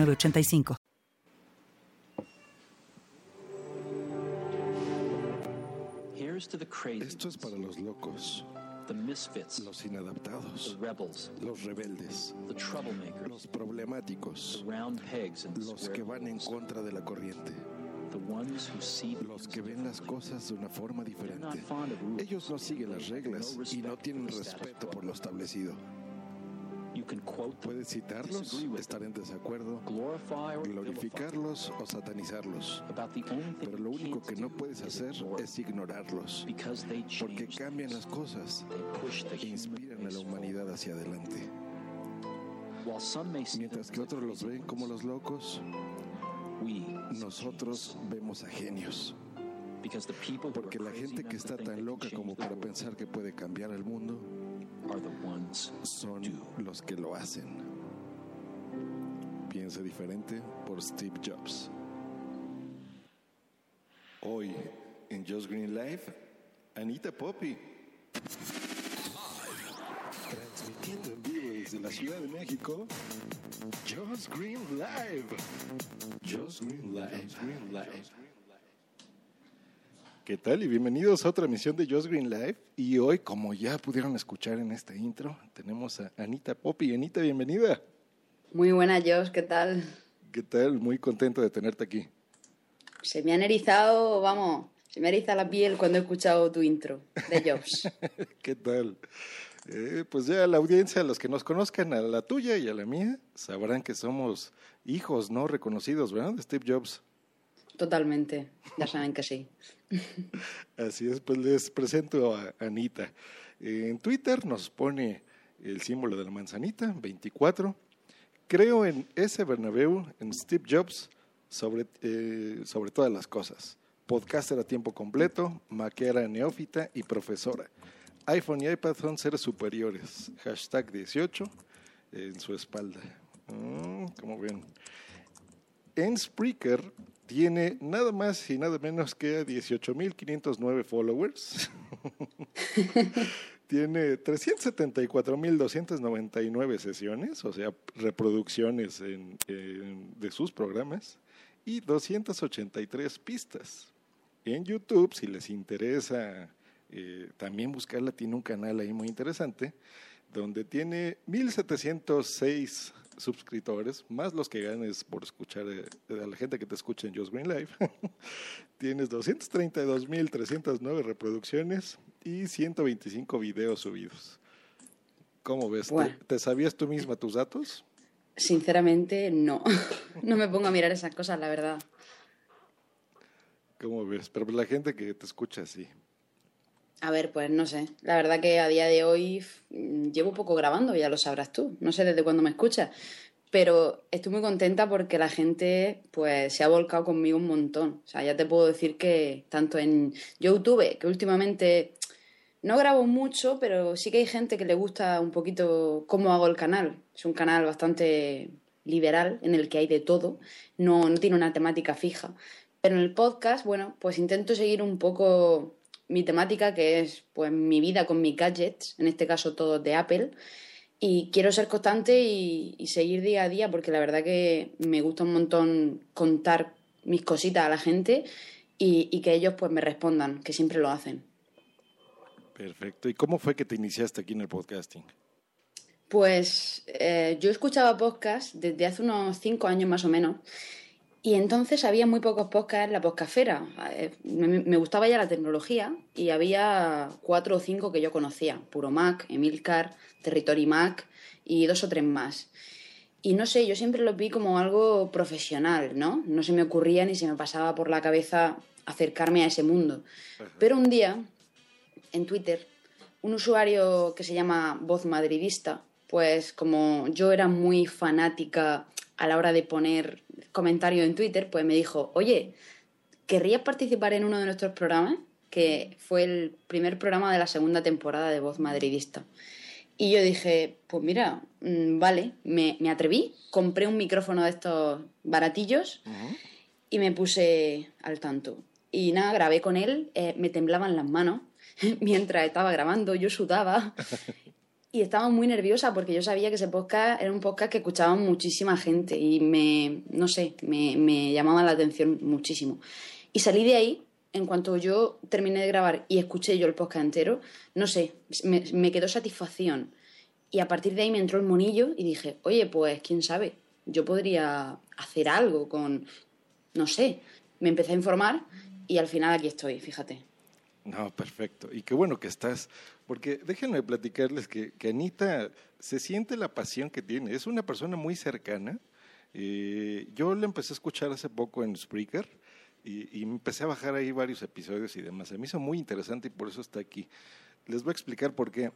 8985. Esto es para los locos, los inadaptados, los rebeldes, los problemáticos, los que van en contra de la corriente. Los que ven las cosas de una forma diferente. Ellos no siguen las reglas y no tienen respeto por lo establecido. Puedes citarlos, estar en desacuerdo, glorificarlos o satanizarlos. Pero lo único que no puedes hacer es ignorarlos, porque cambian las cosas e inspiran a la humanidad hacia adelante. Mientras que otros los ven como los locos, nosotros vemos a genios. Porque la gente que está tan loca como para pensar que puede cambiar el mundo, son los que lo hacen. Piense diferente por Steve Jobs. Hoy en Just Green Life, Anita Poppy. Transmitiendo en vivo desde la Ciudad de México, Just Green Live. Just Green Live. Green Live. ¿Qué tal? Y bienvenidos a otra emisión de Just Green Live. Y hoy, como ya pudieron escuchar en esta intro, tenemos a Anita Poppy. Anita, bienvenida. Muy buena, Josh, ¿qué tal? ¿Qué tal? Muy contento de tenerte aquí. Se me han erizado, vamos, se me eriza la piel cuando he escuchado tu intro de Jobs. ¿Qué tal? Eh, pues ya la audiencia, los que nos conozcan, a la tuya y a la mía, sabrán que somos hijos no reconocidos, ¿verdad? De Steve Jobs. Totalmente, ya saben que sí. Así es, pues les presento a Anita. En Twitter nos pone el símbolo de la manzanita, 24. Creo en ese Bernabéu, en Steve Jobs, sobre, eh, sobre todas las cosas. Podcaster a tiempo completo, maquera neófita y profesora. iPhone y iPad son seres superiores. Hashtag 18 en su espalda. Mm, como ven. En Spreaker tiene nada más y nada menos que 18.509 followers. tiene 374.299 sesiones, o sea, reproducciones de sus programas, y 283 pistas. En YouTube, si les interesa eh, también buscarla, tiene un canal ahí muy interesante, donde tiene 1.706 suscriptores, más los que ganes por escuchar eh, a la gente que te escucha en Just Green Live, tienes 232.309 reproducciones y 125 videos subidos. ¿Cómo ves? ¿Te, sabías tú misma tus datos? Sinceramente, no. no me pongo a mirar esas cosas, la verdad. ¿Cómo ves? Pero la gente que te escucha, sí. A ver, pues no sé. La verdad que a día de hoy llevo poco grabando, ya lo sabrás tú. No sé desde cuándo me escuchas. Pero estoy muy contenta porque la gente pues se ha volcado conmigo un montón. O sea, ya te puedo decir que tanto en YouTube, que últimamente no grabo mucho, pero sí que hay gente que le gusta un poquito cómo hago el canal. Es un canal bastante liberal en el que hay de todo. No, no tiene una temática fija. Pero en el podcast, bueno, pues intento seguir un poco mi temática, que es pues mi vida con mis gadgets, en este caso todos de Apple. Y quiero ser constante y, seguir día a día porque la verdad que me gusta un montón contar mis cositas a la gente y, que ellos pues me respondan, que siempre lo hacen. Perfecto. ¿Y cómo fue que te iniciaste aquí en el podcasting? Pues eh, yo escuchaba podcast desde hace unos cinco años más o menos y entonces había muy pocos podcasts en la podcastfera. Eh, me, gustaba ya la tecnología y había cuatro o cinco que yo conocía. Puro Mac, Emilcar, Territory Mac y dos o tres más. Y no sé, yo siempre lo vi como algo profesional, ¿no? No se me ocurría ni se me pasaba por la cabeza acercarme a ese mundo. Pero un día, en Twitter, un usuario que se llama Voz Madridista, pues como yo era muy fanática a la hora de poner comentarios en Twitter, pues me dijo, oye, ¿querrías participar en uno de nuestros programas? Que fue el primer programa de la segunda temporada de Voz Madridista. Y yo dije, pues mira, mm, vale, me, atreví, compré un micrófono de estos baratillos y me puse al tanto. Y nada, grabé con él, eh, me temblaban las manos mientras estaba grabando, yo sudaba y estaba muy nerviosa porque yo sabía que ese podcast era un podcast que escuchaba muchísima gente y me, no sé, me, me llamaba la atención muchísimo. Y salí de ahí, en cuanto yo terminé de grabar y escuché yo el podcast entero, no sé, me, me quedó satisfacción. Y a partir de ahí me entró el monillo y dije, oye, pues quién sabe, yo podría hacer algo con, no sé, me empecé a informar y al final aquí estoy, fíjate. No, perfecto. Y qué bueno que estás, porque déjenme platicarles que, que Anita se siente la pasión que tiene. Es una persona muy cercana. Eh, yo la empecé a escuchar hace poco en Spreaker y, y empecé a bajar ahí varios episodios y demás. Se me hizo muy interesante y por eso está aquí. Les voy a explicar por qué.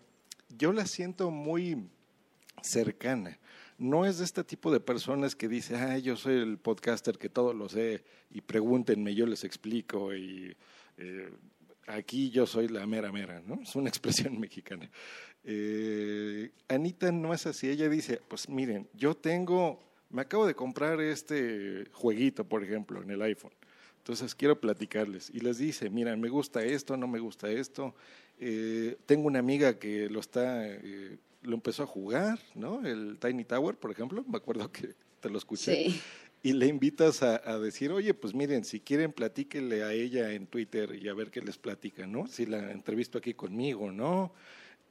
Yo la siento muy cercana. No es de este tipo de personas que dice, ah, yo soy el podcaster que todo lo sé y pregúntenme, yo les explico y eh, aquí yo soy la mera mera, ¿no? Es una expresión mexicana. Eh, Anita no es así, ella dice, pues miren, yo tengo, me acabo de comprar este jueguito, por ejemplo, en el iPhone. Entonces quiero platicarles y les dice, miren, me gusta esto, no me gusta esto. Eh, tengo una amiga que lo está, eh, lo empezó a jugar, ¿no? El Tiny Tower, por ejemplo, me acuerdo que te lo escuché. Sí y le invitas a, decir, oye, pues miren, si quieren, platíquenle a ella en Twitter y a ver qué les platica, ¿no? Si la entrevisto aquí conmigo, ¿no?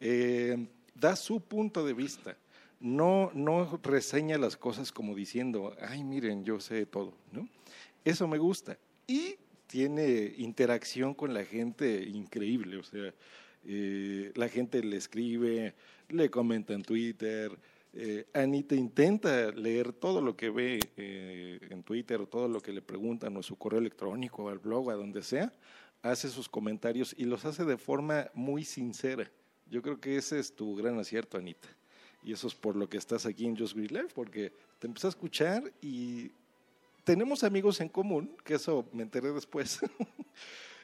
Eh, da su punto de vista. No, no reseña las cosas como diciendo, ay, miren, yo sé todo, ¿no? Eso me gusta. Y tiene interacción con la gente increíble, o sea, eh, la gente le escribe, le comenta en Twitter, eh, Anita intenta leer todo lo que ve eh, en Twitter todo lo que le preguntan o su correo electrónico o al blog a donde sea, hace sus comentarios y los hace de forma muy sincera. Yo creo que ese es tu gran acierto, Anita. Y eso es por lo que estás aquí en Just Green Life, porque te empecé a escuchar y tenemos amigos en común, que eso me enteré después,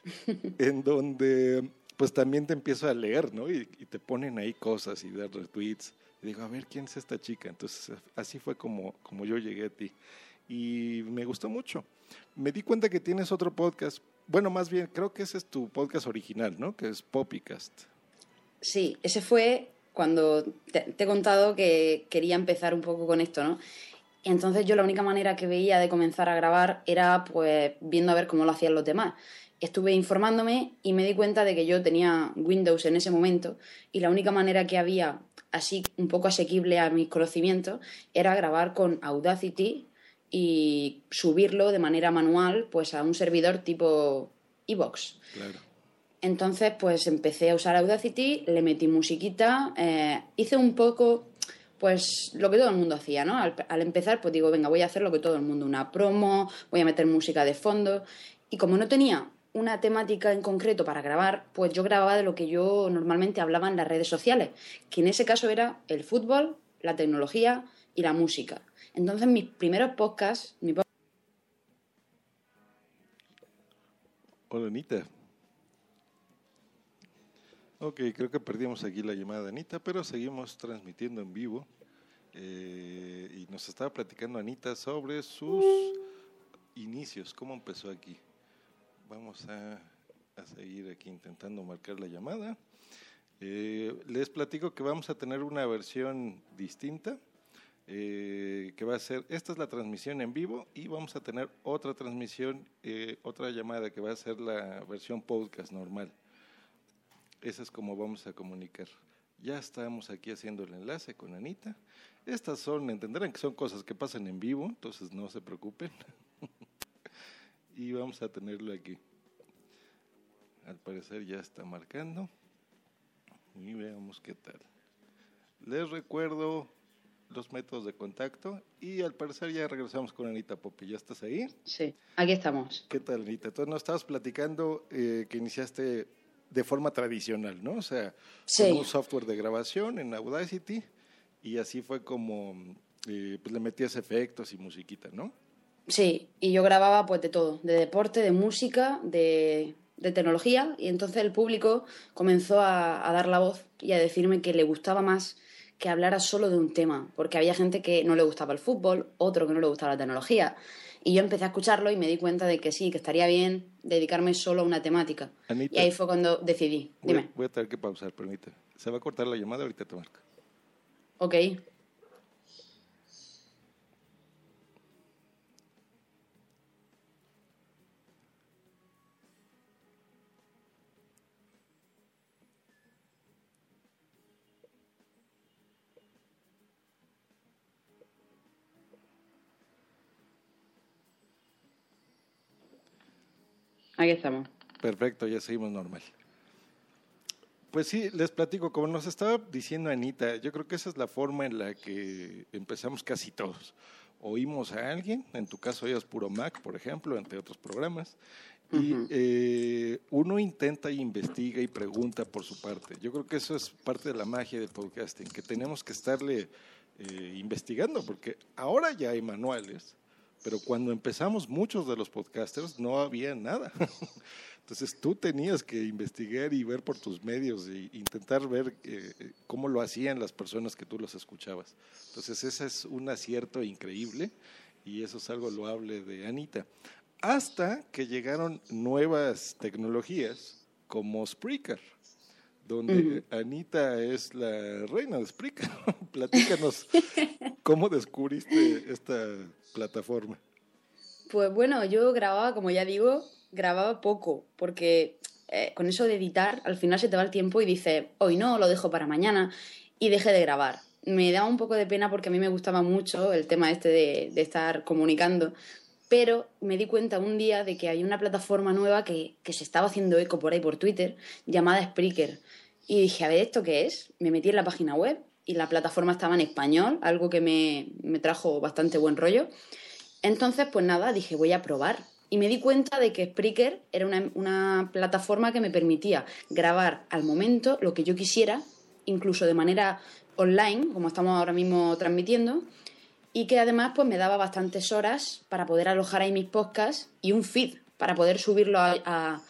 en donde pues también te empiezo a leer, ¿no? Y, y te ponen ahí cosas y dar retweets digo, a ver, ¿quién es esta chica? Entonces, así fue como, como yo llegué a ti. Y me gustó mucho. Me di cuenta que tienes otro podcast. Bueno, más bien, creo que ese es tu podcast original, ¿no? Que es Poppycast. Sí, ese fue cuando te, he contado que quería empezar un poco con esto, ¿no? Entonces yo la única manera que veía de comenzar a grabar era pues viendo a ver cómo lo hacían los demás. Estuve informándome y me di cuenta de que yo tenía Windows en ese momento y la única manera que había así un poco asequible a mis conocimientos era grabar con Audacity y subirlo de manera manual pues a un servidor tipo Evox. Entonces pues empecé a usar Audacity, le metí musiquita, eh, hice un poco pues lo que todo el mundo hacía, ¿no? Al, al, empezar pues digo, venga, voy a hacer lo que todo el mundo, una promo, voy a meter música de fondo y como no tenía una temática en concreto para grabar, pues yo grababa de lo que yo normalmente hablaba en las redes sociales, que en ese caso era el fútbol, la tecnología y la música. Entonces mis primeros podcasts... Mi Hola Anita. Ok, creo que perdimos aquí la llamada de Anita, pero seguimos transmitiendo en vivo. Eh, y nos estaba platicando Anita sobre sus inicios, cómo empezó aquí vamos a, seguir aquí intentando marcar la llamada. Eh, les platico que vamos a tener una versión distinta, eh, que va a ser, esta es la transmisión en vivo y vamos a tener otra transmisión, eh, otra llamada que va a ser la versión podcast normal. Esa es como vamos a comunicar. Ya estamos aquí haciendo el enlace con Anita. Estas son, entenderán que son cosas que pasan en vivo, entonces no se preocupen. Y vamos a tenerlo aquí. Al parecer ya está marcando. Y veamos qué tal. Les recuerdo los métodos de contacto y al parecer ya regresamos con Anita Popi. ¿Ya estás ahí? Sí, aquí estamos. ¿Qué tal, Anita? Entonces nos estabas platicando eh, que iniciaste de forma tradicional, ¿no? O sea, con un software de grabación en Audacity y así fue como eh, pues le metías efectos y musiquita, ¿no? Sí, y yo grababa pues de todo, de deporte, de música, de, de tecnología, y entonces el público comenzó a, a dar la voz y a decirme que le gustaba más que hablara solo de un tema, porque había gente que no le gustaba el fútbol, otro que no le gustaba la tecnología. Y yo empecé a escucharlo y me di cuenta de que sí, que estaría bien dedicarme solo a una temática. Anita. y ahí fue cuando decidí. Dime. voy a tener que pausar, permíteme. Se va a cortar la llamada, ahorita te marco. Ok. Aquí estamos. Perfecto, ya seguimos normal. Pues sí, les platico, como nos estaba diciendo Anita, yo creo que esa es la forma en la que empezamos casi todos. Oímos a alguien, en tu caso oías Puro Mac, por ejemplo, entre otros programas, y eh, uno intenta y investiga y pregunta por su parte. Yo creo que eso es parte de la magia del podcasting, que tenemos que estarle eh, investigando, porque ahora ya hay manuales, pero cuando empezamos muchos de los podcasters no había nada. Entonces tú tenías que investigar y ver por tus medios e intentar ver eh, cómo lo hacían las personas que tú los escuchabas. Entonces ese es un acierto increíble y eso es algo loable de Anita. Hasta que llegaron nuevas tecnologías como Spreaker, donde Anita es la reina de Spreaker. Platícanos cómo descubriste esta plataforma. Pues bueno, yo grababa, como ya digo, grababa poco, porque eh, con eso de editar, al final se te va el tiempo y dices, hoy no, lo dejo para mañana, y dejé de grabar. Me daba un poco de pena porque a mí me gustaba mucho el tema este de, de estar comunicando, pero me di cuenta un día de que hay una plataforma nueva que, que se estaba haciendo eco por ahí por Twitter, llamada Spreaker. Y dije, a ver, ¿esto qué es? Me metí en la página web y la plataforma estaba en español, algo que me, me trajo bastante buen rollo. Entonces, pues nada, dije, voy a probar. Y me di cuenta de que Spreaker era una, una, plataforma que me permitía grabar al momento lo que yo quisiera, incluso de manera online, como estamos ahora mismo transmitiendo, y que además pues me daba bastantes horas para poder alojar ahí mis podcasts y un feed para poder subirlo a, a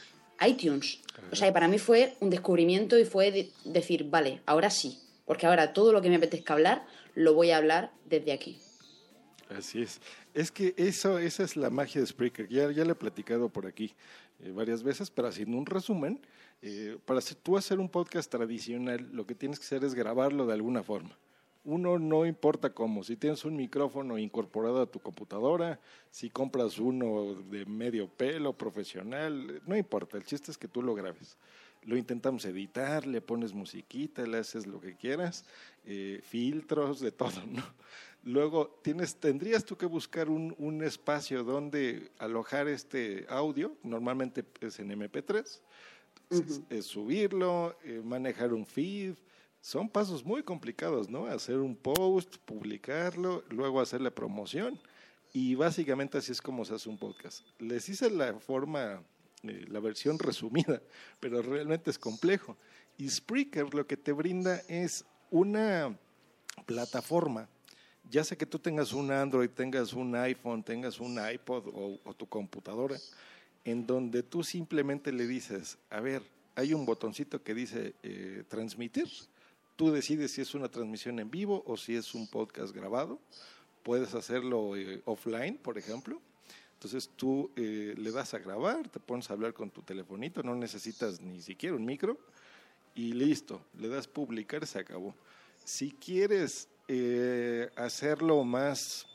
iTunes. O sea, para mí fue un descubrimiento y fue de decir, vale, ahora sí, porque ahora todo lo que me apetezca hablar lo voy a hablar desde aquí. Así es. Es que eso, esa es la magia de Spreaker. Ya, ya le he platicado por aquí eh, varias veces, pero haciendo un resumen, eh, para hacer, tú hacer un podcast tradicional, lo que tienes que hacer es grabarlo de alguna forma. Uno no importa cómo, si tienes un micrófono incorporado a tu computadora, si compras uno de medio pelo, profesional, no importa, el chiste es que tú lo grabes. Lo intentamos editar, le pones musiquita, le haces lo que quieras, eh, filtros, de todo, ¿no? Luego tienes, tendrías tú que buscar un, un, espacio donde alojar este audio, normalmente es en MP3, uh -huh. es, es subirlo, eh, manejar un feed, son pasos muy complicados, ¿no? Hacer un post, publicarlo, luego hacer la promoción y básicamente así es como se hace un podcast. Les hice la forma, eh, la versión resumida, pero realmente es complejo. Y Spreaker lo que te brinda es una plataforma ya sea que tú tengas un Android, tengas un iPhone, tengas un iPod o, o, tu computadora, en donde tú simplemente le dices, a ver, hay un botoncito que dice eh, transmitir, tú decides si es una transmisión en vivo o si es un podcast grabado, puedes hacerlo eh, offline, por ejemplo. Entonces tú eh, le das a grabar, te pones a hablar con tu telefonito, no necesitas ni siquiera un micro y listo, le das publicar, se acabó. Si quieres eh, hacerlo más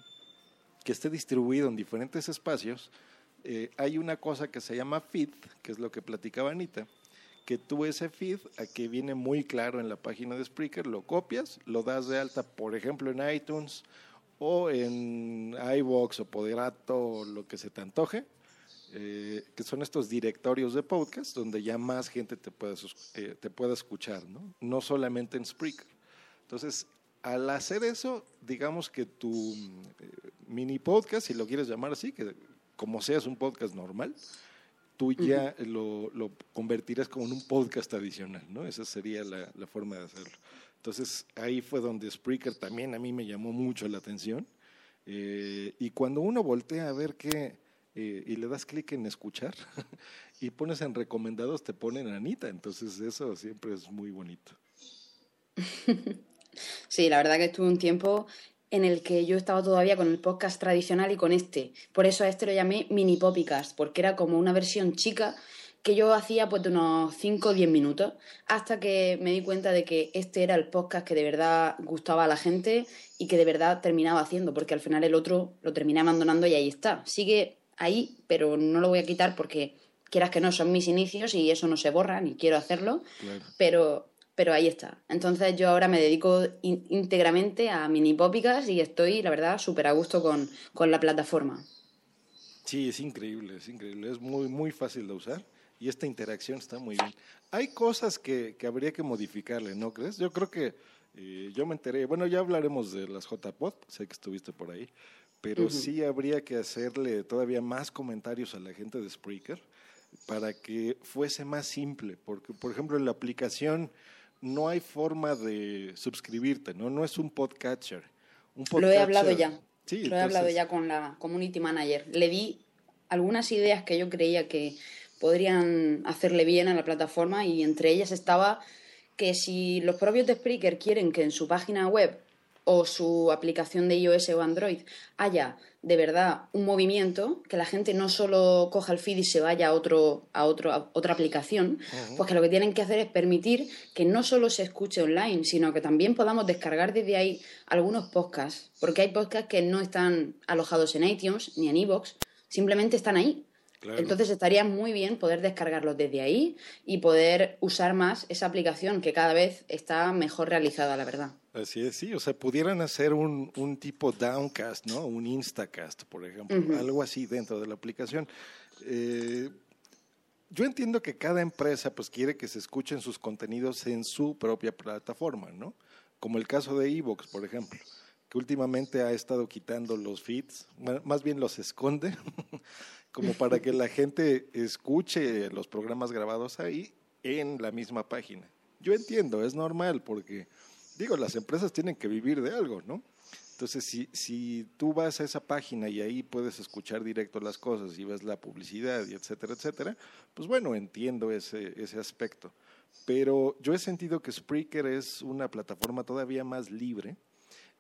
que esté distribuido en diferentes espacios, hay una cosa que se llama feed, que es lo que platicaba Anita, que tú ese feed, aquí viene muy claro en la página de Spreaker, lo copias, lo das de alta, por ejemplo, en iTunes o en iVoox o Poderato, o lo que se te antoje, eh, que son estos directorios de podcast donde ya más gente te pueda, eh, te pueda escuchar, ¿no? no solamente en Spreaker. Entonces, al hacer eso, digamos que tu eh, mini podcast, si lo quieres llamar así, que como seas un podcast normal, tú ya uh -huh. lo, lo, convertirás como en un podcast adicional, ¿no? Esa sería la, la, forma de hacerlo. Entonces ahí fue donde Spreaker también a mí me llamó mucho la atención. Eh, y cuando uno voltea a ver qué, eh, y le das clic en escuchar y pones en recomendados, te ponen Anita. Entonces eso siempre es muy bonito. Sí, la verdad que estuve un tiempo en el que yo estaba todavía con el podcast tradicional y con este. Por eso a este lo llamé mini popicast, porque era como una versión chica que yo hacía pues de unos 5 o 10 minutos, hasta que me di cuenta de que este era el podcast que de verdad gustaba a la gente y que de verdad terminaba haciendo, porque al final el otro lo terminé abandonando y ahí está. Sigue ahí, pero no lo voy a quitar porque quieras que no, son mis inicios y eso no se borra, ni quiero hacerlo, pero, pero ahí está. Entonces yo ahora me dedico íntegramente a mini popicas y estoy, la verdad, súper a gusto con, con la plataforma. Sí, es increíble, es increíble, es muy, muy fácil de usar y esta interacción está muy bien. Hay cosas que, que habría que modificarle, ¿no crees? Yo creo que eh, yo me enteré, bueno, ya hablaremos de las JPod, sé que estuviste por ahí, pero sí habría que hacerle todavía más comentarios a la gente de Spreaker para que fuese más simple, porque por ejemplo en la aplicación no hay forma de suscribirte, ¿no? No es un podcatcher. Un Lo he hablado ya. Sí, Lo he hablado ya con la community manager. Le di algunas ideas que yo creía que podrían hacerle bien a la plataforma y entre ellas estaba que si los propios de Spreaker quieren que en su página web o su aplicación de iOS o Android haya de verdad un movimiento, que la gente no solo coja el feed y se vaya a, otro, a, otro, otra aplicación, pues que lo que tienen que hacer es permitir que no solo se escuche online, sino que también podamos descargar desde ahí algunos podcasts, porque hay podcasts que no están alojados en iTunes ni en iVoox, simplemente están ahí. Entonces estaría muy bien poder descargarlos desde ahí y poder usar más esa aplicación que cada vez está mejor realizada, la verdad. Así es, sí, o sea, pudieran hacer un, un tipo downcast, ¿no? Un instacast, por ejemplo, algo así dentro de la aplicación. Eh, yo entiendo que cada empresa pues quiere que se escuchen sus contenidos en su propia plataforma, ¿no? Como el caso de Evox, por ejemplo que últimamente ha estado quitando los feeds, más bien los esconde, como para que la gente escuche los programas grabados ahí en la misma página. Yo entiendo, es normal, porque, digo, las empresas tienen que vivir de algo, ¿no? Entonces, si, si tú vas a esa página y ahí puedes escuchar directo las cosas y ves la publicidad y etcétera, etcétera, pues bueno, entiendo ese, ese aspecto. Pero yo he sentido que Spreaker es una plataforma todavía más libre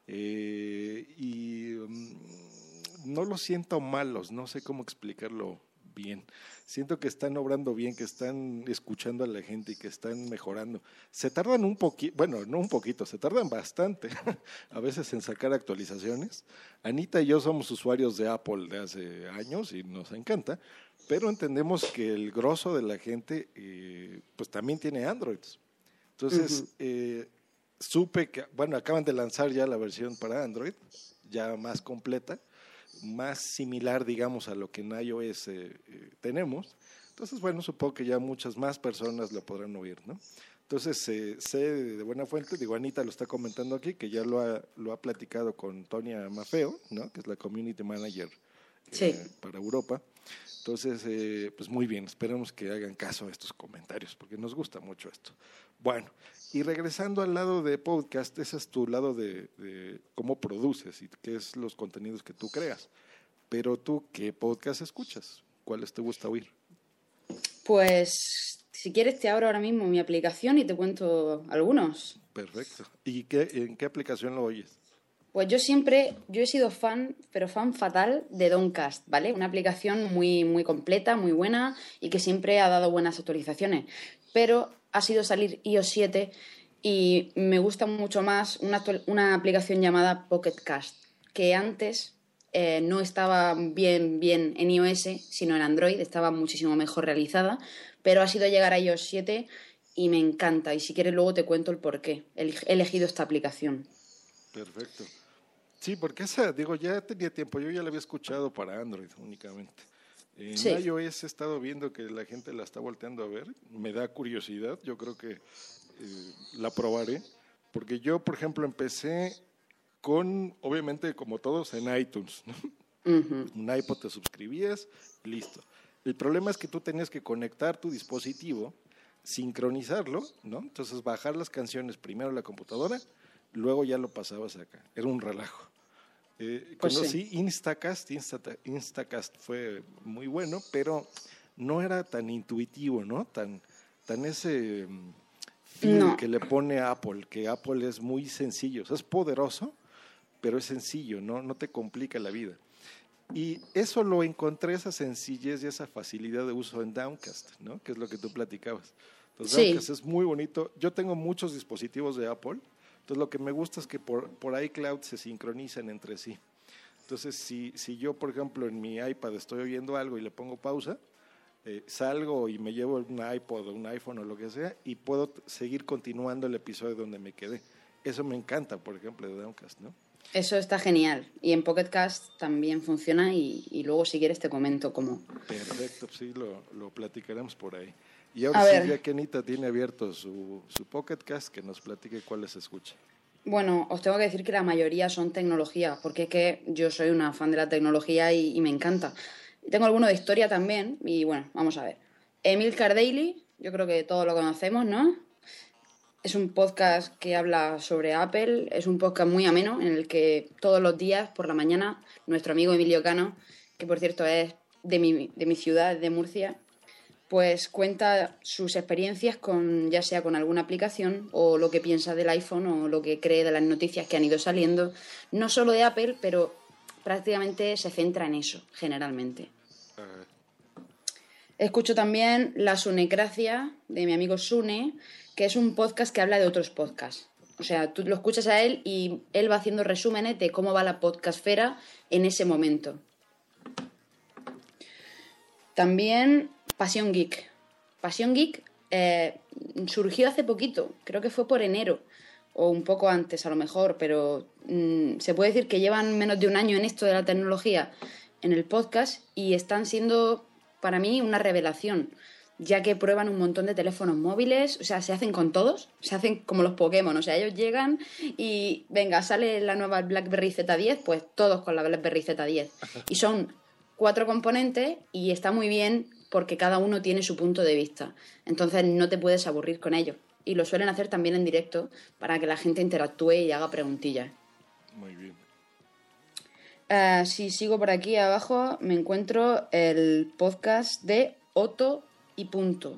eh, y mm, no los siento malos, no sé cómo explicarlo bien. Siento que están obrando bien, que están escuchando a la gente y que están mejorando. Se tardan un poquito, bueno, no un poquito, se tardan bastante a veces en sacar actualizaciones. Anita y yo somos usuarios de Apple de hace años y nos encanta, pero entendemos que el grosso de la gente eh, pues también tiene Androids. Entonces, supe que, bueno, acaban de lanzar ya la versión para Android, ya más completa, más similar, digamos, a lo que en iOS eh, eh, tenemos. Entonces, bueno, supongo que ya muchas más personas lo podrán oír, ¿no? Entonces, eh, sé de buena fuente, digo, Anita lo está comentando aquí, que ya lo ha, lo ha platicado con Tonia Mafeo, ¿no? Que es la Community Manager para Europa. Entonces, pues muy bien, esperemos que hagan caso a estos comentarios, porque nos gusta mucho esto. Bueno, y regresando al lado de podcast, ese es tu lado de, cómo produces y qué es los contenidos que tú creas. Pero tú, ¿qué podcast escuchas? ¿Cuáles te gusta oír? Pues, si quieres, te abro ahora mismo mi aplicación y te cuento algunos. Perfecto. ¿Y qué, en qué aplicación lo oyes? Pues yo siempre, yo he sido fan, pero fan fatal de Doncast, ¿vale? Una aplicación muy, muy completa, muy buena y que siempre ha dado buenas actualizaciones. Pero ha sido salir iOS 7 y me gusta mucho más una, aplicación llamada Pocket Cast, que antes eh, no estaba bien, bien en iOS, sino en Android, estaba muchísimo mejor realizada, pero ha sido llegar a iOS 7 y me encanta. Y si quieres luego te cuento el por qué he elegido esta aplicación. Perfecto. Sí, porque esa, digo, ya tenía tiempo, yo ya la había escuchado para Android únicamente. En iOS he estado viendo que la gente la está volteando a ver, me da curiosidad, yo creo que eh, la probaré, porque yo, por ejemplo, empecé con, obviamente, como todos, en iTunes. Un iPod te suscribías, listo. El problema es que tú tenías que conectar tu dispositivo sincronizarlo, ¿no? Entonces bajar las canciones primero a la computadora, luego ya lo pasabas acá. Era un relajo. Eh, Pues conocí Instacast, Insta- Instacast fue muy bueno, pero no era tan intuitivo, ¿no? Tan, tan ese mm, feel No. que le pone Apple, que Apple es muy sencillo, o sea, es poderoso, pero es sencillo, ¿no? No te complica la vida. Y eso lo encontré, esa sencillez y esa facilidad de uso en Downcast, ¿no? Que es lo que tú platicabas. Entonces, Sí. Downcast es muy bonito. Yo tengo muchos dispositivos de Apple, entonces lo que me gusta es que por, por iCloud se sincronizan entre sí. Entonces, si, si yo, por ejemplo, en mi iPad estoy oyendo algo y le pongo pausa, eh, salgo y me llevo un iPod o un iPhone o lo que sea y puedo seguir continuando el episodio donde me quedé. Eso me encanta, por ejemplo, de Downcast, ¿no? Eso está genial. Y en Pocket Cast también funciona y, y luego si quieres te comento cómo. Perfecto, sí, lo, lo platicaremos por ahí. Y A ahora sí, ver. ya que Anita tiene abierto su, su Pocket Cast, que nos platique cuáles escucha. Bueno, os tengo que decir que la mayoría son tecnología, porque es que yo soy una fan de la tecnología y, y me encanta. Tengo alguno de historia también, y bueno, vamos a ver. Emil Daily, yo creo que todos lo conocemos, ¿no? Es un podcast que habla sobre Apple, es un podcast muy ameno en el que todos los días por la mañana nuestro amigo Emilio Cano, que por cierto es de mi, de mi ciudad, de Murcia, pues cuenta sus experiencias con ya sea con alguna aplicación o lo que piensa del iPhone o lo que cree de las noticias que han ido saliendo, no solo de Apple, pero prácticamente se centra en eso, generalmente. Ah, Escucho también La Sunecracia de mi amigo Sune, que es un podcast que habla de otros podcasts. O sea, tú lo escuchas a él y él va haciendo resúmenes de cómo va la podcastfera en ese momento. También Pasión Geek. Pasión Geek eh, surgió hace poquito, creo que fue por enero o un poco antes a lo mejor, pero mm, se puede decir que llevan menos de un año en esto de la tecnología en el podcast y están siendo para mí una revelación, ya que prueban un montón de teléfonos móviles, o sea, se hacen con todos, se hacen como los Pokémon, o sea, ellos llegan y venga, sale la nueva BlackBerry Z10, pues todos con la BlackBerry Z10. Y son cuatro componentes y está muy bien porque cada uno tiene su punto de vista. Entonces no te puedes aburrir con ellos. Y lo suelen hacer también en directo para que la gente interactúe y haga preguntillas. muy bien. Ah, si sigo por aquí abajo, me encuentro el podcast de Otto y Punto.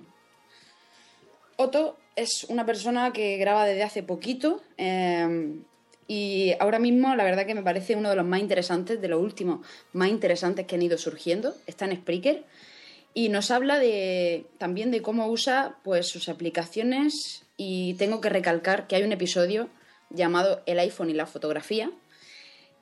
Otto es una persona que graba desde hace poquito eh, y ahora mismo la verdad que me parece uno de los más interesantes, de los últimos más interesantes que han ido surgiendo. Está en Spreaker y nos habla de también de cómo usa pues sus aplicaciones y tengo que recalcar que hay un episodio llamado El iPhone y la fotografía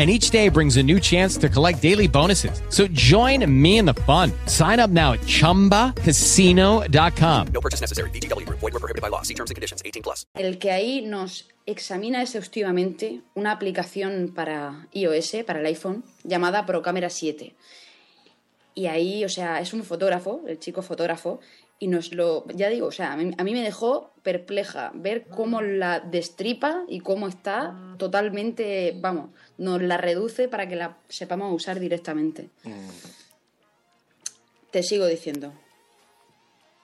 And each day brings a new chance to collect daily bonuses. So join me in the fun. Sign up now at chumbacasino.com. No purchase necessary. VGW Group. Void were prohibited by law. See terms and conditions. 18 plus. el que ahí nos examina exhaustivamente una aplicación para iOS, para el iPhone, llamada Procamera 7. Y ahí, o sea, es un fotógrafo, el chico fotógrafo, y nos lo, ya digo, o sea, a mí, a mí me dejó perpleja ver cómo la destripa y cómo está totalmente, vamos, nos la reduce para que la sepamos usar directamente. Te sigo diciendo.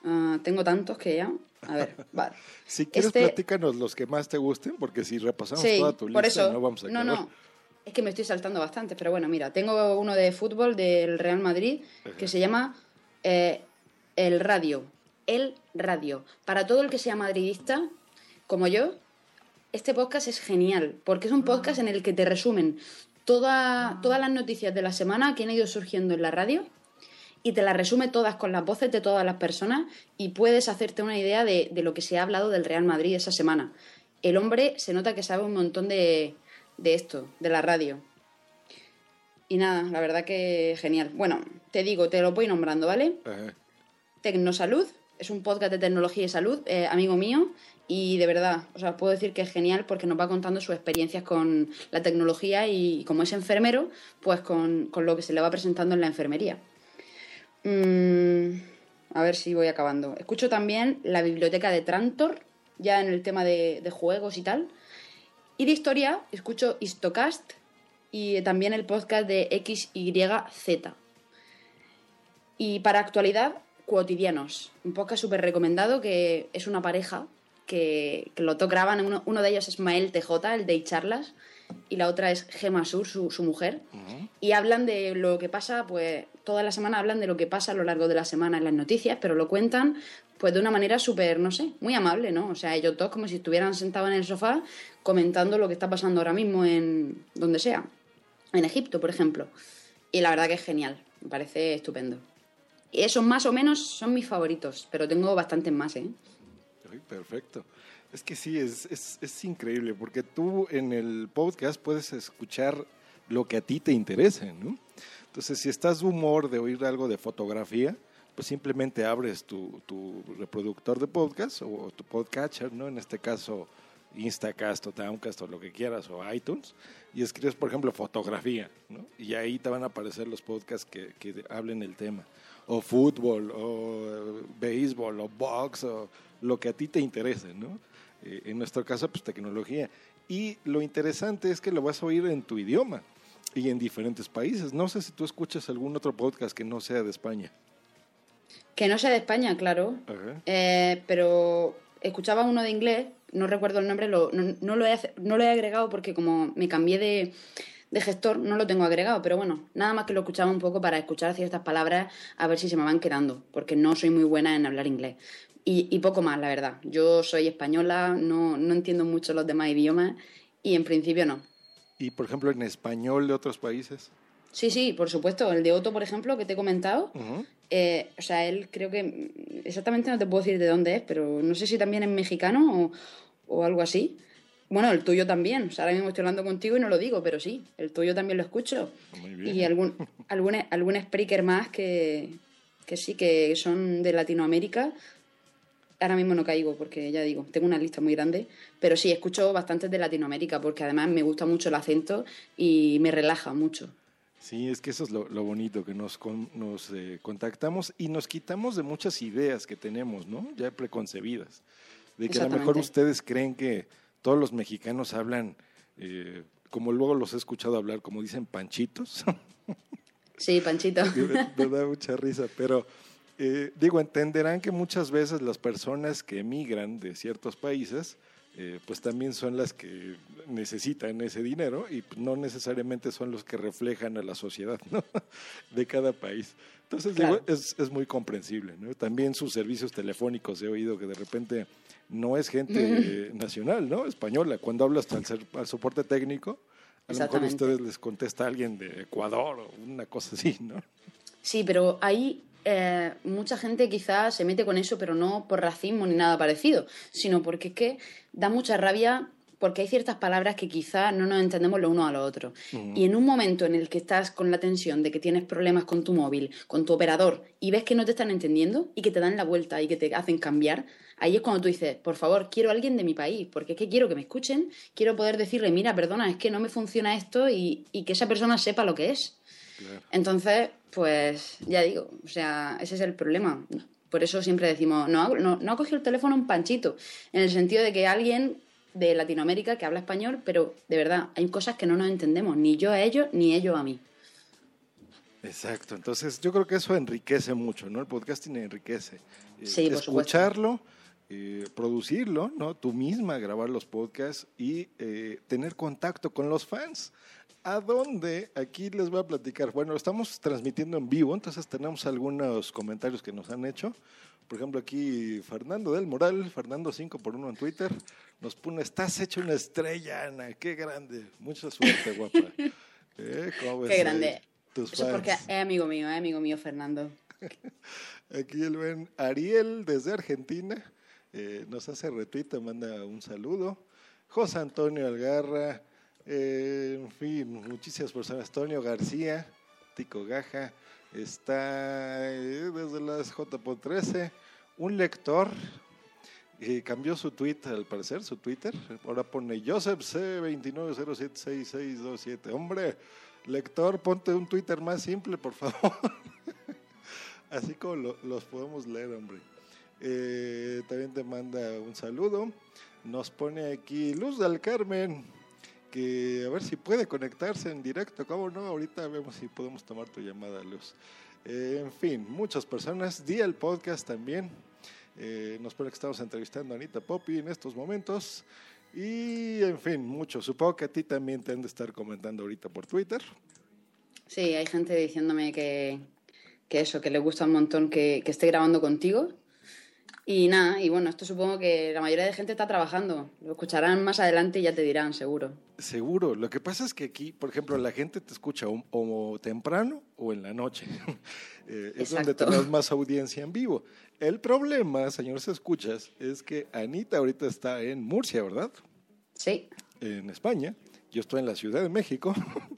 Ah, tengo tantos que ya. A ver, vale. Si quieres, Este- platícanos los que más te gusten, porque si repasamos Sí, toda tu lista, por eso. no vamos a no, acabar. no. Es que me estoy saltando bastante, pero bueno, mira, tengo uno de fútbol del Real Madrid que se llama eh, El Radio. El Radio. Para todo el que sea madridista, como yo, este podcast es genial, porque es un podcast en el que te resumen toda- todas las noticias de la semana que han ido surgiendo en la radio y te las resume todas con las voces de todas las personas y puedes hacerte una idea de, de lo que se ha hablado del Real Madrid esa semana. El hombre se nota que sabe un montón de, de esto, de la radio. Y nada, la verdad que genial. Bueno, te digo, te lo voy nombrando, ¿vale? Ajá. Tecnosalud, es un podcast de tecnología y salud, eh, amigo mío, y de verdad, o sea, puedo decir que es genial porque nos va contando sus experiencias con la tecnología y como es enfermero, pues con, con lo que se le va presentando en la enfermería. Mm, a ver si voy acabando. Escucho también la biblioteca de Trantor, ya en el tema de, de juegos y tal. Y de historia, escucho Histocast y también el podcast de XYZ. Y para actualidad, Cuotidianos, un podcast súper recomendado que es una pareja que, que dos graban, uno, uno de ellos es Mael TJ, el de Charlas, y la otra es Gema Sur, su, su mujer, y hablan de lo que pasa, pues toda la semana hablan de lo que pasa a lo largo de la semana en las noticias, pero lo cuentan pues de una manera súper, no sé, muy amable, ¿no? O sea, ellos dos como si estuvieran sentados en el sofá comentando lo que está pasando ahora mismo en donde sea, en Egipto, por ejemplo. Y la verdad que es genial, me parece estupendo. Esos más o menos son mis favoritos, pero tengo bastantes más, ¿eh? Ay, perfecto. Es que sí, es, es, es increíble, porque tú en el podcast puedes escuchar lo que a ti te interese, ¿no? Entonces, si estás de humor de oír algo de fotografía, pues simplemente abres tu, tu reproductor de podcast o tu podcatcher, ¿no? En este caso, Instacast o Downcast o lo que quieras, o iTunes, y escribes, por ejemplo, fotografía, ¿no? Y ahí te van a aparecer los podcasts que, que hablen el tema. O fútbol, o eh, béisbol, o box, o lo que a ti te interese, ¿no? Eh, en nuestro caso, pues tecnología. Y lo interesante es que lo vas a oír en tu idioma y en diferentes países. No sé si tú escuchas algún otro podcast que no sea de España. Que no sea de España, claro. Eh, pero escuchaba uno de inglés, no recuerdo el nombre, lo- no, no lo he, no lo he agregado porque como me cambié de, de gestor, no lo tengo agregado. Pero bueno, nada más que lo escuchaba un poco para escuchar ciertas palabras a ver si se me van quedando, porque no soy muy buena en hablar inglés. Y, y poco más, la verdad. Yo soy española, no, no entiendo mucho los demás idiomas y en principio no. Y, por ejemplo, en español de otros países. Sí, sí, por supuesto. El de Otto, por ejemplo, que te he comentado, eh, o sea, él creo que exactamente no te puedo decir de dónde es, pero no sé si también es mexicano o, o algo así. Bueno, el tuyo también. O sea, ahora mismo estoy hablando contigo y no lo digo, pero sí, el tuyo también lo escucho. Muy bien. Y algún, algún, algún speaker más que, que sí, que son de Latinoamérica. Ahora mismo no caigo porque ya digo, tengo una lista muy grande, pero sí, escucho bastantes de Latinoamérica porque además me gusta mucho el acento y me relaja mucho. Sí, es que eso es lo, lo bonito, que nos, con- nos eh, contactamos y nos quitamos de muchas ideas que tenemos, ¿no? Ya preconcebidas. De que a lo mejor ustedes creen que todos los mexicanos hablan, eh, como luego los he escuchado hablar, como dicen panchitos. Sí, Panchito. me, me da mucha risa, pero eh, digo, entenderán que muchas veces las personas que emigran de ciertos países, eh, pues también son las que necesitan ese dinero y no necesariamente son los que reflejan a la sociedad ¿no? de cada país. Entonces, digo, Claro. es, es muy comprensible. ¿no? También sus servicios telefónicos he oído que de repente no es gente eh, nacional, ¿no? Española. Cuando hablas al, al soporte técnico, a lo mejor a ustedes les contesta alguien de Ecuador o una cosa así, ¿no? Sí, pero ahí eh, mucha gente quizás se mete con eso, pero no por racismo ni nada parecido, sino porque es que da mucha rabia porque hay ciertas palabras que quizás no nos entendemos lo uno a lo otro. Y en un momento en el que estás con la tensión de que tienes problemas con tu móvil, con tu operador, y ves que no te están entendiendo y que te dan la vuelta y que te hacen cambiar, ahí es cuando tú dices, por favor, quiero a alguien de mi país, porque es que quiero que me escuchen, quiero poder decirle, mira, perdona, es que no me funciona esto y, y que esa persona sepa lo que es. Claro. Entonces, pues ya digo, o sea, ese es el problema. Por eso siempre decimos, no, no, no ha cogido el teléfono un panchito, en el sentido de que alguien de Latinoamérica que habla español, pero de verdad, hay cosas que no nos entendemos, ni yo a ellos, ni ellos a mí. Exacto, entonces yo creo que eso enriquece mucho, ¿no? El podcasting enriquece. Eh, Sí, por. Escucharlo, eh, producirlo, ¿no? Tú misma grabar los podcasts y eh, tener contacto con los fans. ¿A dónde? Aquí les voy a platicar. Bueno, estamos transmitiendo en vivo, entonces tenemos algunos comentarios que nos han hecho. Por ejemplo, aquí Fernando del Moral, Fernando 5 por 1 en Twitter, nos pone, estás hecho una estrella, Ana, qué grande. Mucha suerte, guapa. ¿Eh? ¿Cómo ves Qué grande. tus Eso es porque es amigo mío, es amigo mío, Fernando. Aquí el buen Ariel desde Argentina eh, nos hace retuita, manda un saludo. José Antonio Algarra, eh, en fin, muchísimas personas. Antonio García, Tico Gaja, está eh, desde las JPO 13. Un lector cambió su tweet, al parecer, su Twitter. Ahora pone Joseph C29076627. Hombre, lector, ponte un Twitter más simple, por favor. Así como lo- los podemos leer, hombre. Eh, también te manda un saludo. Nos pone aquí Luz del Carmen, que a ver si puede conectarse en directo. ¿Cómo no? Ahorita vemos si podemos tomar tu llamada, Luz. Eh, en fin, muchas personas. Día el podcast también. Eh, nos pone que estamos entrevistando a Anita Poppy en estos momentos. Y, en fin, muchos. Supongo que a ti también te han de estar comentando ahorita por Twitter. Sí, hay gente diciéndome que, que eso, que le gusta un montón que, que esté grabando contigo. Y nada, y bueno, esto supongo que la mayoría de gente está trabajando. Lo escucharán más adelante y ya te dirán, seguro. Seguro. Lo que pasa es que aquí, por ejemplo, la gente te escucha o, o temprano o en la noche. Eh, es donde tenemos más audiencia en vivo. El problema, señores escuchas, es que Anita ahorita está en Murcia, ¿verdad? Sí, En España. Yo estoy en la Ciudad de México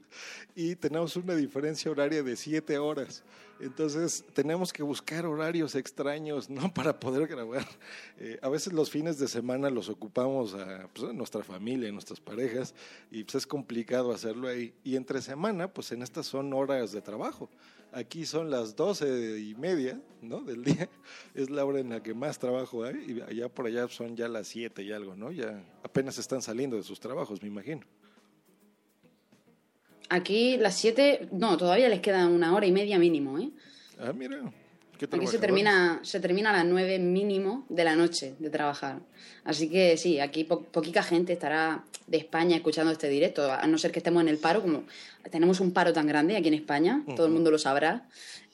y tenemos una diferencia horaria de siete horas. Entonces tenemos que buscar horarios extraños, ¿no? Para poder grabar. Eh, a veces los fines de semana los ocupamos a, pues, nuestra familia, a nuestras parejas, y pues es complicado hacerlo ahí. Y entre semana, pues en estas son horas de trabajo. Aquí son las doce y media, ¿no? Del día. Es la hora en la que más trabajo hay, y allá por allá son ya las siete y algo, ¿no? Ya apenas están saliendo de sus trabajos, me imagino. Aquí las 7, no, todavía les queda una hora y media mínimo, ¿eh? Ah, mira. qué Aquí se termina, se termina a las 9 mínimo de la noche de trabajar. Así que sí, aquí po- poquita gente estará de España escuchando este directo, a no ser que estemos en el paro, como tenemos un paro tan grande aquí en España, todo el mundo lo sabrá.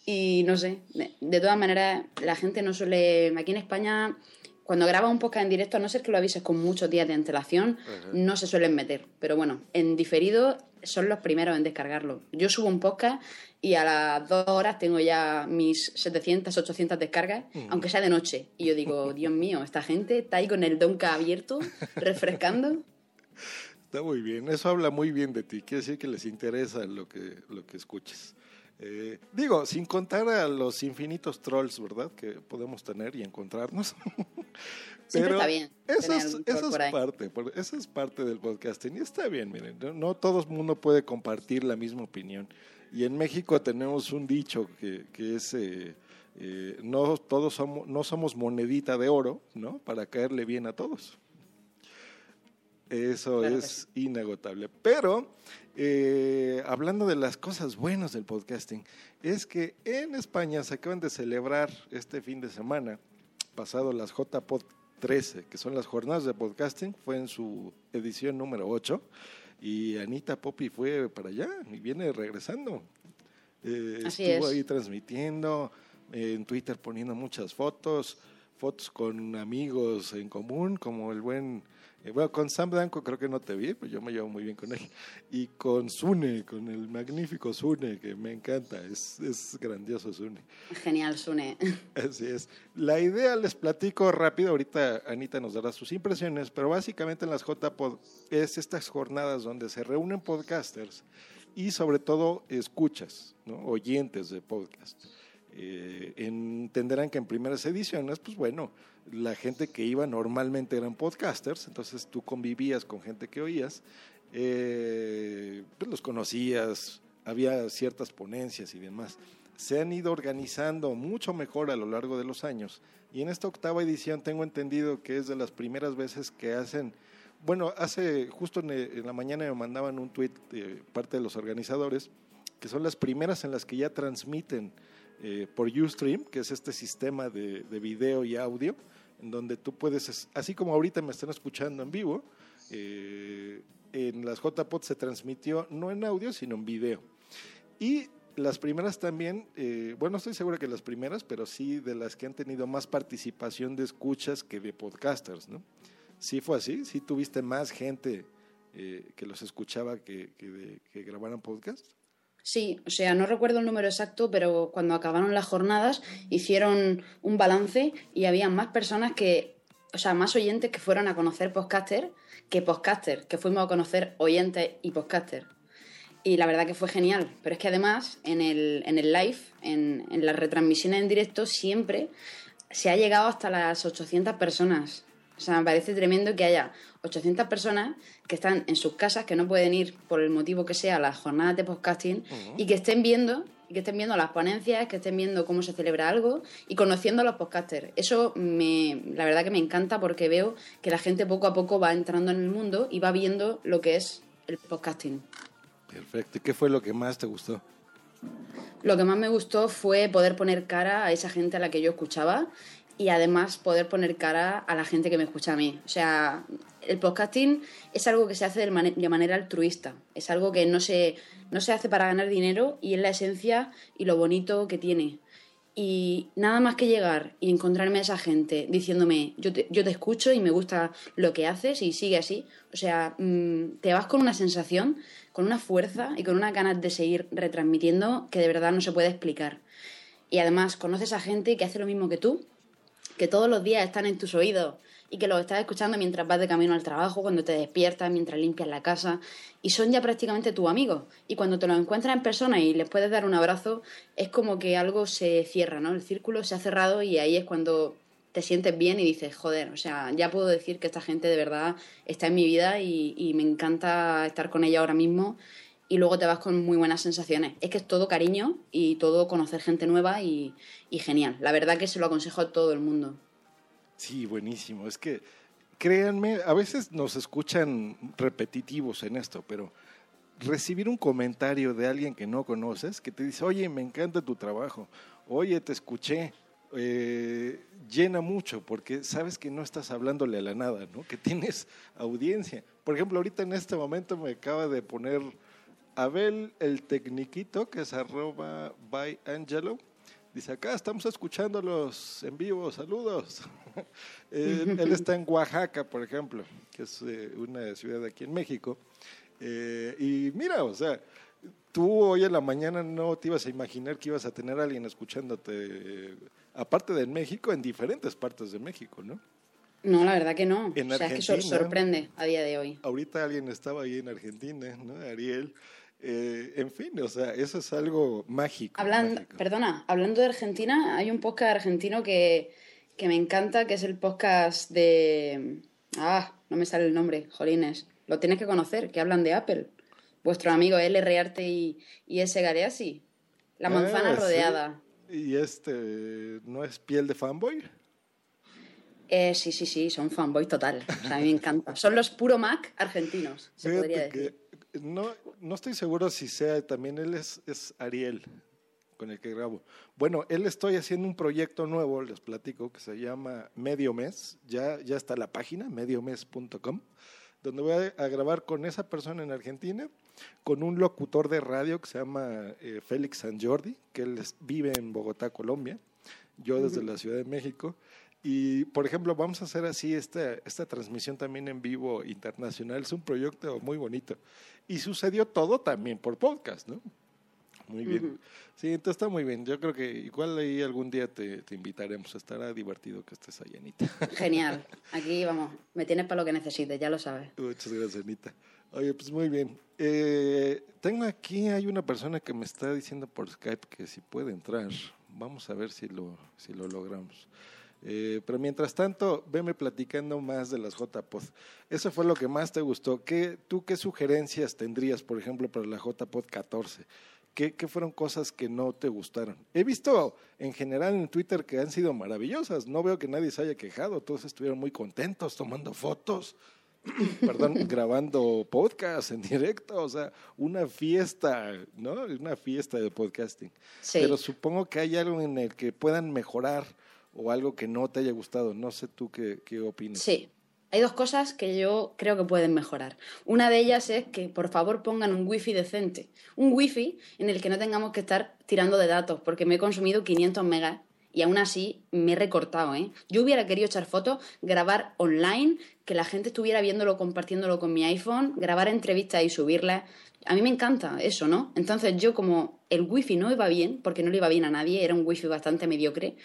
Y no sé, de, de todas maneras, la gente no suele. Aquí en España, cuando grabas un podcast en directo, a no ser que lo avises con muchos días de antelación, no se suelen meter. Pero bueno, en diferido son los primeros en descargarlo. Yo subo un podcast y a las dos horas tengo ya mis 700, 800 descargas, aunque sea de noche. Y yo digo, Dios mío, esta gente está ahí con el donka abierto, refrescando. Está muy bien. Eso habla muy bien de ti. Quiere decir que les interesa lo que, lo que escuches. Eh, digo, sin contar a los infinitos trolls, ¿verdad? Que podemos tener y encontrarnos. Siempre está bien Eso es, eso parte, eso es parte del podcasting. Y está bien, miren, no, no todo el mundo puede compartir la misma opinión. Y en México tenemos un dicho que, que es, eh, eh, no todos somos, no somos monedita de oro, ¿no? Para caerle bien a todos. Eso Claro es inagotable. Pero, eh, hablando de las cosas buenas del podcasting, es que en España se acaban de celebrar este fin de semana, pasado las JPod 13, que son las jornadas de podcasting, fue en su edición número 8, y Anita Poppy fue para allá y viene regresando. Eh, estuvo es. ahí transmitiendo, eh, en Twitter poniendo muchas fotos, fotos con amigos en común, como el buen, eh, bueno, con Sam Blanco creo que no te vi, pero yo me llevo muy bien con él, y con Sune, con el magnífico Sune, que me encanta, es, es grandioso Sune. Genial, Sune. Así es. La idea les platico rápido, ahorita Anita nos dará sus impresiones, pero básicamente en las JPod es estas jornadas donde se reúnen podcasters y sobre todo escuchas, ¿no? oyentes de podcast. Eh, entenderán que en primeras ediciones, pues bueno, la gente que iba normalmente eran podcasters, entonces tú convivías con gente que oías, eh, pues los conocías, había ciertas ponencias y demás. Se han ido organizando mucho mejor a lo largo de los años y en esta octava edición tengo entendido que es de las primeras veces que hacen, bueno, hace justo en, la mañana me mandaban un tweet de parte de los organizadores, que son las primeras en las que ya transmiten eh, por Ustream, que es este sistema de video y audio, en donde tú puedes, es- así como ahorita me están escuchando en vivo, eh, en las JPod se transmitió no en audio, sino en video. Y las primeras también, eh, bueno, estoy seguro que las primeras, pero sí de las que han tenido más participación de escuchas que de podcasters, ¿no? Sí fue así, sí tuviste más gente eh, que los escuchaba que, que, de- que grabaran podcast. Sí, o sea, no recuerdo el número exacto, pero cuando acabaron las jornadas hicieron un balance y había más personas que, o sea, más oyentes que fueron a conocer podcaster que podcaster, que fuimos a conocer oyentes y podcaster. Y la verdad que fue genial, pero es que además en el, en el live, en, en las retransmisiones en directo, siempre se ha llegado hasta las 800 personas. O sea, me parece tremendo que haya 800 personas que están en sus casas, que no pueden ir por el motivo que sea a las jornadas de podcasting y que estén viendo que estén viendo las ponencias, que estén viendo cómo se celebra algo y conociendo a los podcasters. Eso me, la verdad que me encanta porque veo que la gente poco a poco va entrando en el mundo y va viendo lo que es el podcasting. Perfecto. ¿Y qué fue lo que más te gustó? Lo que más me gustó fue poder poner cara a esa gente a la que yo escuchaba y además poder poner cara a la gente que me escucha a mí. O sea, el podcasting es algo que se hace de, mane- de manera altruista, es algo que no se, no se hace para ganar dinero y es la esencia y lo bonito que tiene. Y nada más que llegar y encontrarme a esa gente diciéndome, yo te, yo te escucho y me gusta lo que haces y sigue así. O sea, mm, te vas con una sensación, con una fuerza y con unas ganas de seguir retransmitiendo que de verdad no se puede explicar. Y además conoces a gente que hace lo mismo que tú, que todos los días están en tus oídos y que los estás escuchando mientras vas de camino al trabajo, cuando te despiertas, mientras limpias la casa, y son ya prácticamente tus amigos. Y cuando te los encuentras en persona y les puedes dar un abrazo, es como que algo se cierra, ¿no? El círculo se ha cerrado y ahí es cuando te sientes bien y dices, joder, o sea, ya puedo decir que esta gente de verdad está en mi vida y, y me encanta estar con ella ahora mismo. Y luego te vas con muy buenas sensaciones. Es que es todo cariño y todo conocer gente nueva y, y genial. La verdad que se lo aconsejo a todo el mundo. Sí, buenísimo. Es que, créanme, a veces nos escuchan repetitivos en esto, pero recibir un comentario de alguien que no conoces, que te dice, oye, me encanta tu trabajo, oye, te escuché, eh, llena mucho, porque sabes que no estás hablándole a la nada, ¿no? Que tienes audiencia. Por ejemplo, ahorita en este momento me acaba de poner Abel el Tecniquito, que es arroba by Angelo. Dice, acá estamos escuchándolos en vivo, saludos. él, él está en Oaxaca, por ejemplo, que es eh, una ciudad aquí en México. Eh, y mira, o sea, tú hoy en la mañana no te ibas a imaginar que ibas a tener a alguien escuchándote, eh, aparte de en México, en diferentes partes de México, ¿no? No, la verdad que no. En o sea, es que sorprende a día de hoy. Ahorita alguien estaba ahí en Argentina, ¿no? Ariel. Eh, en fin, o sea, eso es algo mágico. Hablando, mágico. perdona, hablando de Argentina, hay un podcast argentino que, que me encanta, que es el podcast de... Ah, no me sale el nombre, Jolines. Lo tienes que conocer, que hablan de Apple. Vuestro amigo L. Arte y, y S. Gareasi. La manzana Ah, sí. rodeada. ¿Y este no es piel de fanboy? Eh, sí, sí, sí, son fanboy total. O sea, a mí me encanta. Son los puro Mac argentinos, se Fíjate podría decir. que no, no estoy seguro si sea también él es, es Ariel con el que grabo. Bueno, él estoy haciendo un proyecto nuevo, les platico, que se llama Medio Mes. Ya, ya está la página, mediomes.com, donde voy a, a grabar con esa persona en Argentina, con un locutor de radio que se llama eh, Félix San Jordi, que él es- vive en Bogotá, Colombia, yo desde la Ciudad de México. Y, por ejemplo, vamos a hacer así esta, esta transmisión también en vivo internacional. Es un proyecto muy bonito. Y sucedió todo también por podcast, ¿no? Muy bien. Sí, entonces está muy bien. Yo creo que igual ahí algún día te, te invitaremos. Estará divertido que estés allá, Anita. Genial. Aquí, vamos, me tienes para lo que necesites, ya lo sabes. Muchas gracias, Anita. Oye, pues muy bien. Eh, tengo aquí, hay una persona que me está diciendo por Skype que si puede entrar. Vamos a ver si lo, si lo logramos. Eh, pero mientras tanto, veme platicando más de las JPod. Eso fue lo que más te gustó. ¿Qué, ¿Tú qué sugerencias tendrías, por ejemplo, para la JPod 14? ¿Qué, ¿Qué fueron cosas que no te gustaron? He visto en general en Twitter que han sido maravillosas. No veo que nadie se haya quejado. Todos estuvieron muy contentos tomando fotos perdón, grabando podcast en directo, o sea, una fiesta, ¿no? Una fiesta de podcasting. Sí. Pero supongo que hay algo en el que puedan mejorar o algo que no te haya gustado. No sé tú qué, opinas. Sí. Hay dos cosas que yo creo que pueden mejorar. Una de ellas es que por favor pongan un wifi decente. Un wifi en el que no tengamos que estar tirando de datos, porque me he consumido 500 megas Y aún así me he recortado, ¿eh? Yo hubiera querido echar fotos, grabar online, que la gente estuviera viéndolo, compartiéndolo con mi iPhone, grabar entrevistas y subirlas. A mí me encanta eso, ¿no? Entonces yo como el wifi no iba bien, porque no le iba bien a nadie, era un wifi bastante mediocre,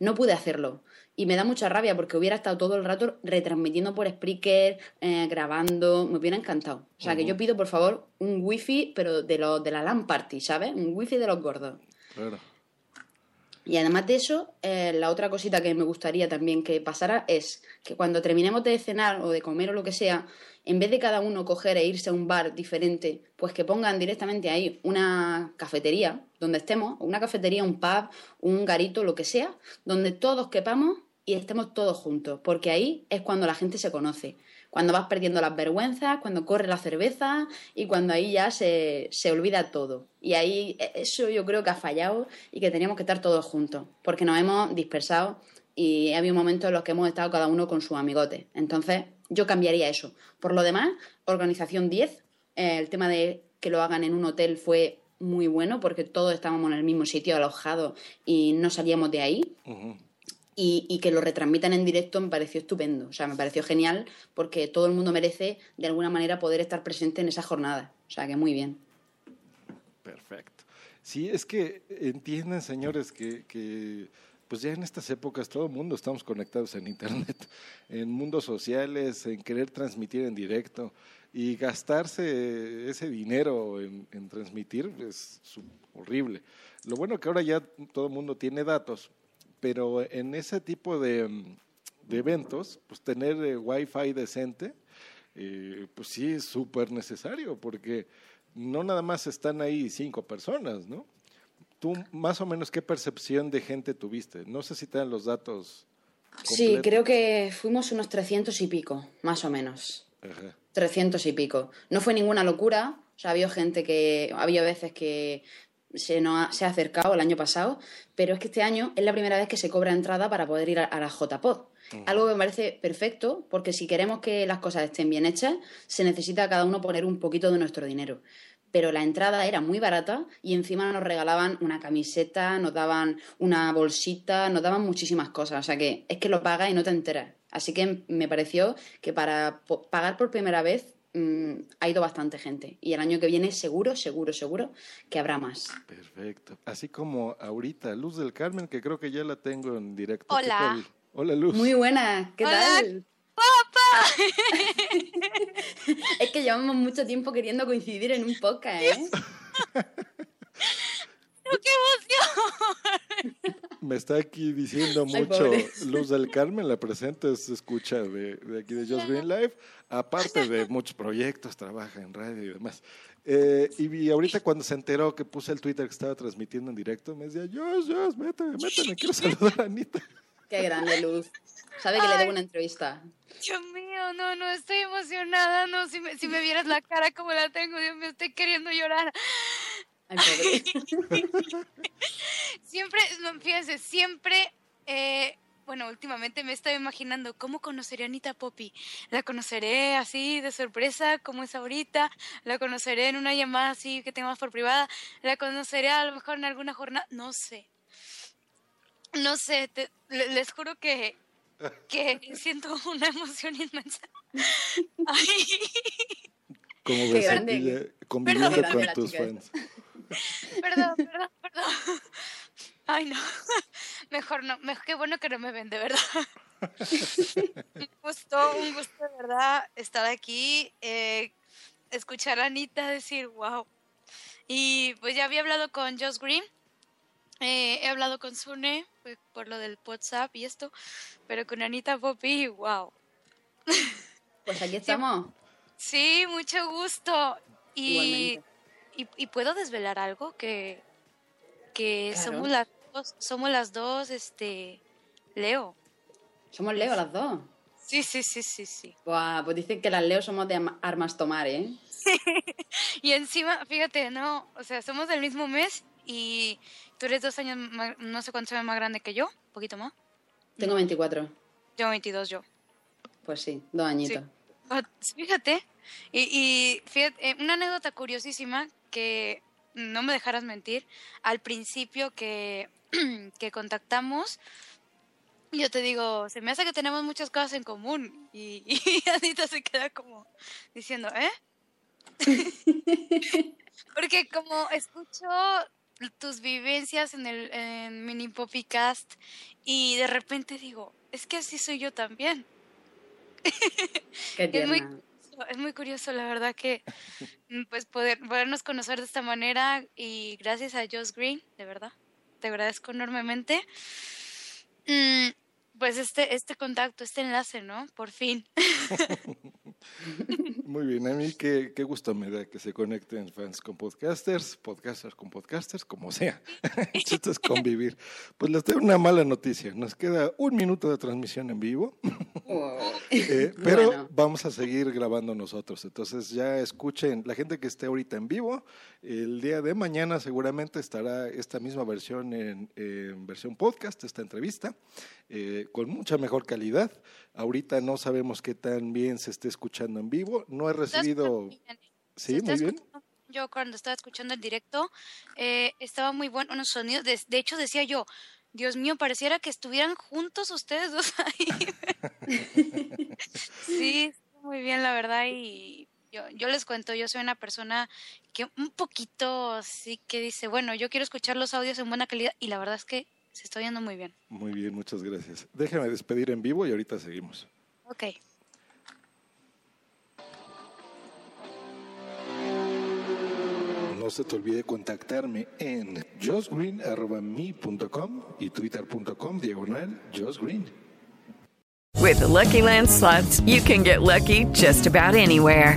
no pude hacerlo. Y me da mucha rabia porque hubiera estado todo el rato retransmitiendo por Spreaker, eh, grabando, me hubiera encantado. O sea, que yo pido por favor un wifi, pero de, los de la LAN party, ¿sabes? Un wifi de los gordos. Claro. Y además de eso, eh, la otra cosita que me gustaría también que pasara es que cuando terminemos de cenar o de comer o lo que sea, en vez de cada uno coger e irse a un bar diferente, pues que pongan directamente ahí una cafetería donde estemos, una cafetería, un pub, un garito, lo que sea, donde todos quepamos y estemos todos juntos, porque ahí es cuando la gente se conoce, cuando vas perdiendo las vergüenzas, cuando corre la cerveza y cuando ahí ya se, se olvida todo. Y ahí eh, eso yo creo que ha fallado y que teníamos que estar todos juntos, porque nos hemos dispersado y ha habido momentos en los que hemos estado cada uno con su amigote. Entonces, yo cambiaría eso. Por lo demás, organización 10, eh, el tema de que lo hagan en un hotel fue muy bueno porque todos estábamos en el mismo sitio alojados y no salíamos de ahí. Y, que lo retransmitan en directo me pareció estupendo. O sea, me pareció genial porque todo el mundo merece de alguna manera poder estar presente en esa jornada. O sea, que muy bien. Perfecto. Sí, es que entienden, señores, que, pues ya en estas épocas todo el mundo estamos conectados en Internet, en mundos sociales, en querer transmitir en directo y gastarse ese dinero en, en transmitir es horrible. Lo bueno que ahora ya todo el mundo tiene datos, pero en ese tipo de, mm, de eventos, pues tener eh, wifi decente, eh, pues sí es súper necesario, porque no nada más están ahí cinco personas, ¿no? Tú, más o menos, ¿qué percepción de gente tuviste? No sé si te dan los datos. Sí, completos. creo que fuimos unos 300 y pico, más o menos. Ajá. 300 y pico. No fue ninguna locura. O sea, había gente que. Había veces que se, nos ha, se ha acercado el año pasado, pero es que este año es la primera vez que se cobra entrada para poder ir a, a la JPod. Algo que me parece perfecto, porque si queremos que las cosas estén bien hechas, se necesita cada uno poner un poquito de nuestro dinero. Pero la entrada era muy barata y encima nos regalaban una camiseta, nos daban una bolsita, nos daban muchísimas cosas. O sea que es que lo pagas y no te enteras. Así que me pareció que para pagar por primera vez mm, ha ido bastante gente. Y el año que viene seguro, seguro, seguro que habrá más. Perfecto. Así como ahorita, Luz del Carmen, que creo que ya la tengo en directo. ¿Qué Hola. tal? Hola, Luz. Muy buena, ¿qué Hola, tal? es que llevamos mucho tiempo queriendo coincidir en un podcast, ¿eh? ¡Qué emoción! Me está aquí diciendo mucho. Luz del Carmen, la presente se escucha de, de aquí de Just Green Live, aparte de muchos proyectos, trabaja en radio y demás. Eh, y, y ahorita cuando se enteró que puse el Twitter que estaba transmitiendo en directo, me decía, Jos, Jos, méteme, méteme, quiero saludar a Anita. Qué grande luz. Sabe que le debo una entrevista. Dios mío, no, no, estoy emocionada. No, si me, si me vieras la cara como la tengo, Dios mío, estoy queriendo llorar. Ay. Siempre, no, fíjense, siempre, eh, bueno, últimamente me estaba imaginando cómo conoceré a Anita Poppy. La conoceré así de sorpresa, como es ahorita. La conoceré en una llamada así que tengamos por privada. La conoceré a lo mejor en alguna jornada. No sé. No sé, te- le- les juro que, que siento una emoción inmensa. Ay, Como aquí ya conviviendo con tus fans. Perdón, perdón, perdón. Ay, no. Mejor no. Mejor, qué bueno que no me ven, de verdad. un gusto, un gusto de verdad estar aquí, eh, escuchar a Anita decir, wow. Y pues ya había hablado con Josh Green, eh, he hablado con Sune pues, por lo del WhatsApp y esto, pero con Anita Poppy, wow. Pues aquí estamos. Sí, mucho gusto. Y, Igualmente. Y, y puedo desvelar algo que, que Claro. somos las dos, somos las dos, este, Leo. Somos Leo las dos. Sí, sí, sí, sí, sí. Buah, pues dicen que las Leo somos de armas tomar, ¿eh? Y encima, fíjate, no, o sea, somos del mismo mes y tú eres dos años, más- no sé cuántos años más grande que yo, un poquito más. Tengo 24. Yo 22, yo. Pues sí, dos añitos. Ah, Fíjate, y, y fíjate, eh, una anécdota curiosísima que no me dejarás mentir, al principio que que contactamos, yo te digo, se me hace que tenemos muchas cosas en común. Y, y Anita se queda como diciendo, ¿eh? Porque como escucho tus vivencias en el en Mini Poppycast y de repente digo, es que así soy yo también. Qué Es muy. Es muy curioso, la verdad, que mm, pues poder, podernos conocer de esta manera y gracias a Josh Green, de verdad, te agradezco enormemente. Mm, pues este, este contacto, este enlace, ¿no? Por fin. Muy bien, a mí qué, qué gusto me da que se conecten fans con podcasters, podcasters con podcasters, como sea. Chiste es convivir. Pues les tengo una mala noticia. Nos queda un minuto de transmisión en vivo, Oh. eh, pero Bueno. vamos a seguir grabando nosotros. Entonces ya escuchen, la gente que esté ahorita en vivo, el día de mañana seguramente estará esta misma versión en, en versión podcast, esta entrevista, eh, con mucha mejor calidad. Ahorita no sabemos qué tan bien se esté escuchando en vivo. No he recibido... Sí, muy bien. escuchando- Yo cuando estaba escuchando el directo, eh, estaba muy bueno unos sonidos. De, de hecho, decía yo, Dios mío, pareciera que estuvieran juntos ustedes dos ahí. sí, muy bien, la verdad. Y yo, yo les cuento, yo soy una persona que un poquito sí que dice, bueno, yo quiero escuchar los audios en buena calidad. Y la verdad es que se está oyendo muy bien. Muy bien, muchas gracias. Déjame despedir en vivo y ahorita seguimos. Ok. No se te olvide contactarme en josgreen.me.com y twitter.com diagonal josgreen. With the Lucky Land slots, you can get lucky just about anywhere.